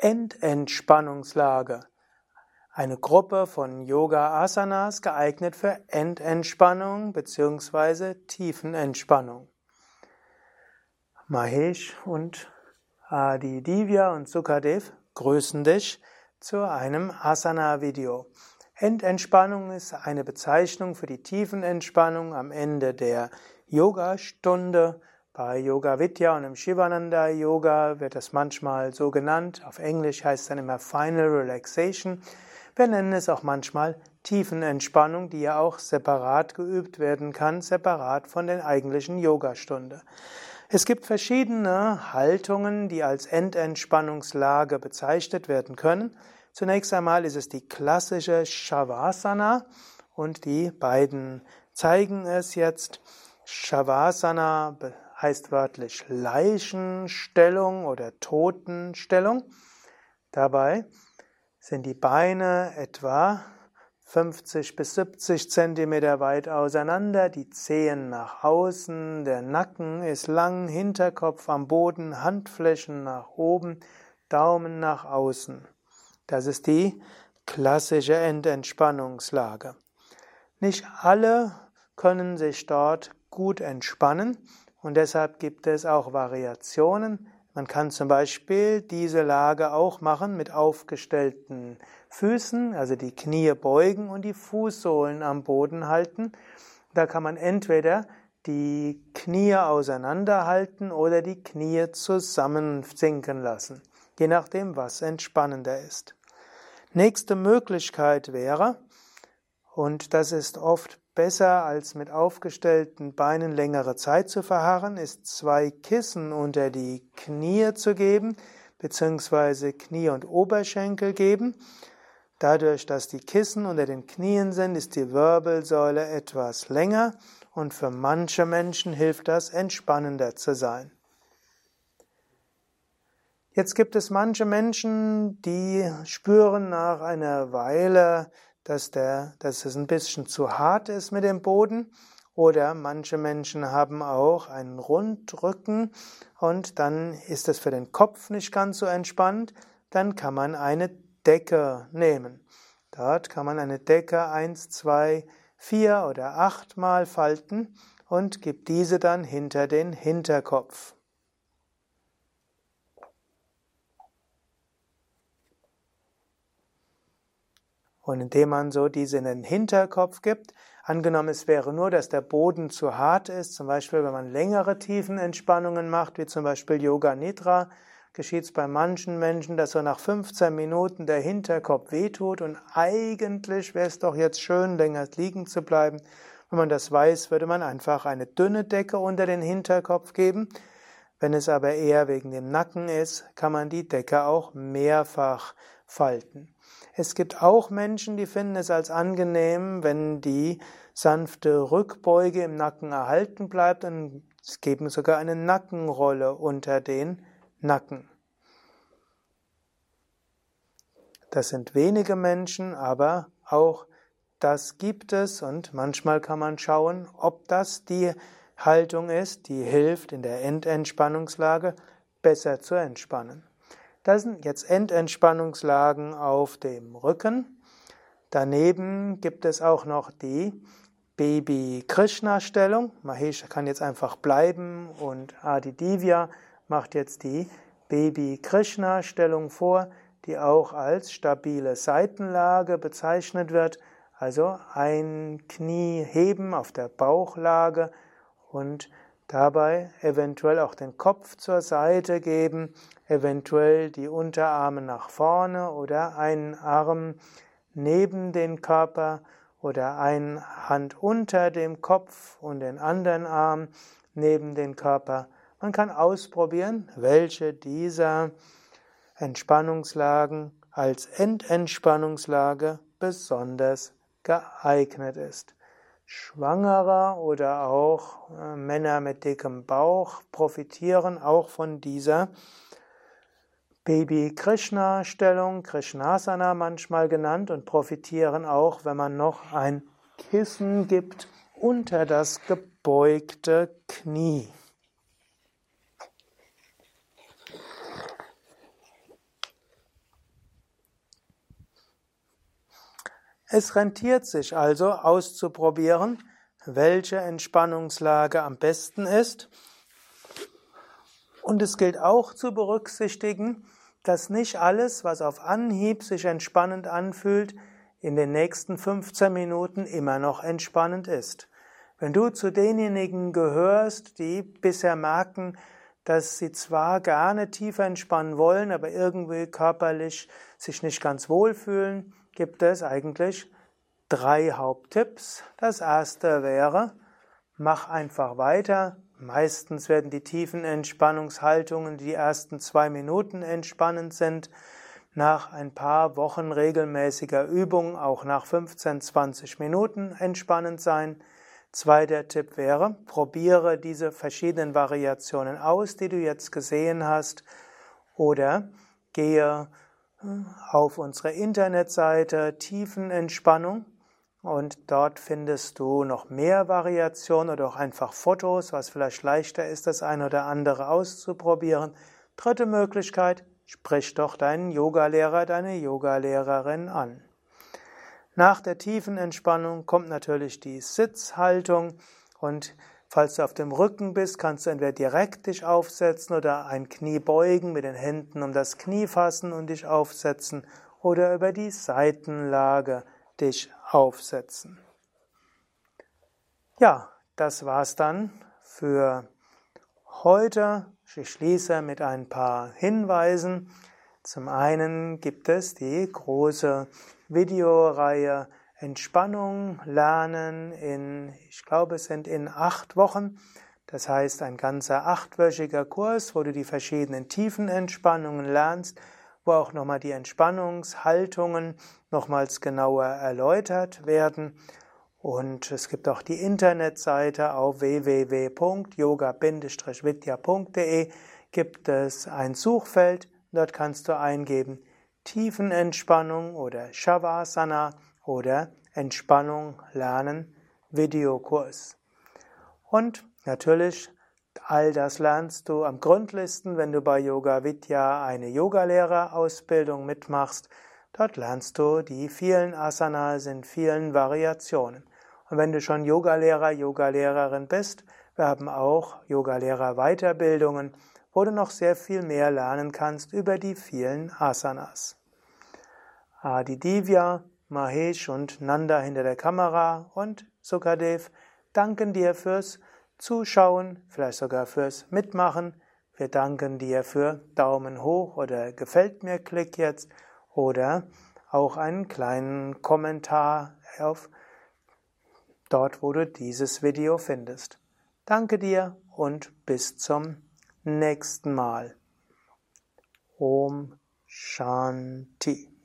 Endentspannungslage. Eine Gruppe von Yoga Asanas geeignet für Endentspannung bzw. Tiefenentspannung. Mahesh und Adi Divya und Sukadev grüßen dich zu einem Asana-Video. Endentspannung ist eine Bezeichnung für die Tiefenentspannung am Ende der Yoga-Stunde bei Yoga Vidya und im Shivananda Yoga wird das manchmal so genannt. Auf Englisch heißt es dann immer Final Relaxation. Wir nennen es auch manchmal Tiefenentspannung, die ja auch separat geübt werden kann, separat von der eigentlichen Yogastunde. Es gibt verschiedene Haltungen, die als Endentspannungslage bezeichnet werden können. Zunächst einmal ist es die klassische Shavasana und die beiden zeigen es jetzt. Shavasana heißt wörtlich Leichenstellung oder Totenstellung. Dabei sind die Beine etwa 50 bis 70 Zentimeter weit auseinander, die Zehen nach außen, der Nacken ist lang, Hinterkopf am Boden, Handflächen nach oben, Daumen nach außen. Das ist die klassische Endentspannungslage. Nicht alle können sich dort gut entspannen. Und deshalb gibt es auch Variationen. Man kann zum Beispiel diese Lage auch machen mit aufgestellten Füßen, also die Knie beugen und die Fußsohlen am Boden halten. Da kann man entweder die Knie auseinanderhalten oder die Knie zusammensinken lassen, je nachdem, was entspannender ist. Nächste Möglichkeit wäre, und das ist oft Besser als mit aufgestellten Beinen längere Zeit zu verharren, ist zwei Kissen unter die Knie zu geben, beziehungsweise Knie und Oberschenkel geben. Dadurch, dass die Kissen unter den Knien sind, ist die Wirbelsäule etwas länger und für manche Menschen hilft das, entspannender zu sein. Jetzt gibt es manche Menschen, die spüren nach einer Weile, dass, der, dass es ein bisschen zu hart ist mit dem Boden. Oder manche Menschen haben auch einen Rundrücken und dann ist es für den Kopf nicht ganz so entspannt. Dann kann man eine Decke nehmen. Dort kann man eine Decke eins, zwei, vier oder achtmal falten und gibt diese dann hinter den Hinterkopf. Und indem man so diese in den Hinterkopf gibt, angenommen es wäre nur, dass der Boden zu hart ist, zum Beispiel wenn man längere Tiefenentspannungen macht, wie zum Beispiel Yoga Nidra, geschieht es bei manchen Menschen, dass so nach 15 Minuten der Hinterkopf wehtut und eigentlich wäre es doch jetzt schön, länger liegen zu bleiben. Wenn man das weiß, würde man einfach eine dünne Decke unter den Hinterkopf geben. Wenn es aber eher wegen dem Nacken ist, kann man die Decke auch mehrfach falten. Es gibt auch Menschen, die finden es als angenehm, wenn die sanfte Rückbeuge im Nacken erhalten bleibt und es geben sogar eine Nackenrolle unter den Nacken. Das sind wenige Menschen, aber auch das gibt es und manchmal kann man schauen, ob das die Haltung ist, die hilft in der Endentspannungslage besser zu entspannen. Das sind jetzt Endentspannungslagen auf dem Rücken. Daneben gibt es auch noch die Baby-Krishna-Stellung. Mahesh kann jetzt einfach bleiben und Adi Divya macht jetzt die Baby-Krishna-Stellung vor, die auch als stabile Seitenlage bezeichnet wird. Also ein Knie heben auf der Bauchlage und Dabei eventuell auch den Kopf zur Seite geben, eventuell die Unterarme nach vorne oder einen Arm neben den Körper oder eine Hand unter dem Kopf und den anderen Arm neben den Körper. Man kann ausprobieren, welche dieser Entspannungslagen als Endentspannungslage besonders geeignet ist. Schwangere oder auch äh, Männer mit dickem Bauch profitieren auch von dieser Baby-Krishna-Stellung, Krishnasana manchmal genannt, und profitieren auch, wenn man noch ein Kissen gibt unter das gebeugte Knie. Es rentiert sich also auszuprobieren, welche Entspannungslage am besten ist. Und es gilt auch zu berücksichtigen, dass nicht alles, was auf Anhieb sich entspannend anfühlt, in den nächsten 15 Minuten immer noch entspannend ist. Wenn du zu denjenigen gehörst, die bisher merken, dass sie zwar gerne tiefer entspannen wollen, aber irgendwie körperlich sich nicht ganz wohlfühlen, gibt es eigentlich drei Haupttipps. Das erste wäre, mach einfach weiter. Meistens werden die tiefen Entspannungshaltungen, die ersten zwei Minuten entspannend sind, nach ein paar Wochen regelmäßiger Übung auch nach 15, 20 Minuten entspannend sein. Zweiter Tipp wäre, probiere diese verschiedenen Variationen aus, die du jetzt gesehen hast, oder gehe auf unsere Internetseite Tiefenentspannung und dort findest du noch mehr Variationen oder auch einfach Fotos, was vielleicht leichter ist, das eine oder andere auszuprobieren. Dritte Möglichkeit, sprich doch deinen Yogalehrer, deine Yogalehrerin an. Nach der tiefen Entspannung kommt natürlich die Sitzhaltung und Falls du auf dem Rücken bist, kannst du entweder direkt dich aufsetzen oder ein Knie beugen, mit den Händen um das Knie fassen und dich aufsetzen oder über die Seitenlage dich aufsetzen. Ja, das war's dann für heute. Ich schließe mit ein paar Hinweisen. Zum einen gibt es die große Videoreihe Entspannung lernen in, ich glaube, es sind in acht Wochen. Das heißt, ein ganzer achtwöchiger Kurs, wo du die verschiedenen tiefen Entspannungen lernst, wo auch nochmal die Entspannungshaltungen nochmals genauer erläutert werden. Und es gibt auch die Internetseite auf www.yoga-vidya.de gibt es ein Suchfeld. Dort kannst du eingeben Tiefenentspannung oder Shavasana oder Entspannung lernen Videokurs. Und natürlich, all das lernst du am Grundlisten, wenn du bei Yoga Vidya eine Yogalehrerausbildung mitmachst. Dort lernst du die vielen Asanas in vielen Variationen. Und wenn du schon Yogalehrer, Yogalehrerin bist, wir haben auch Yogalehrer Weiterbildungen, wo du noch sehr viel mehr lernen kannst über die vielen Asanas. Adi Divya Mahesh und Nanda hinter der Kamera und Sukadev danken dir fürs Zuschauen, vielleicht sogar fürs Mitmachen. Wir danken dir für Daumen hoch oder gefällt mir Klick jetzt oder auch einen kleinen Kommentar auf dort, wo du dieses Video findest. Danke dir und bis zum nächsten Mal. Om Shanti.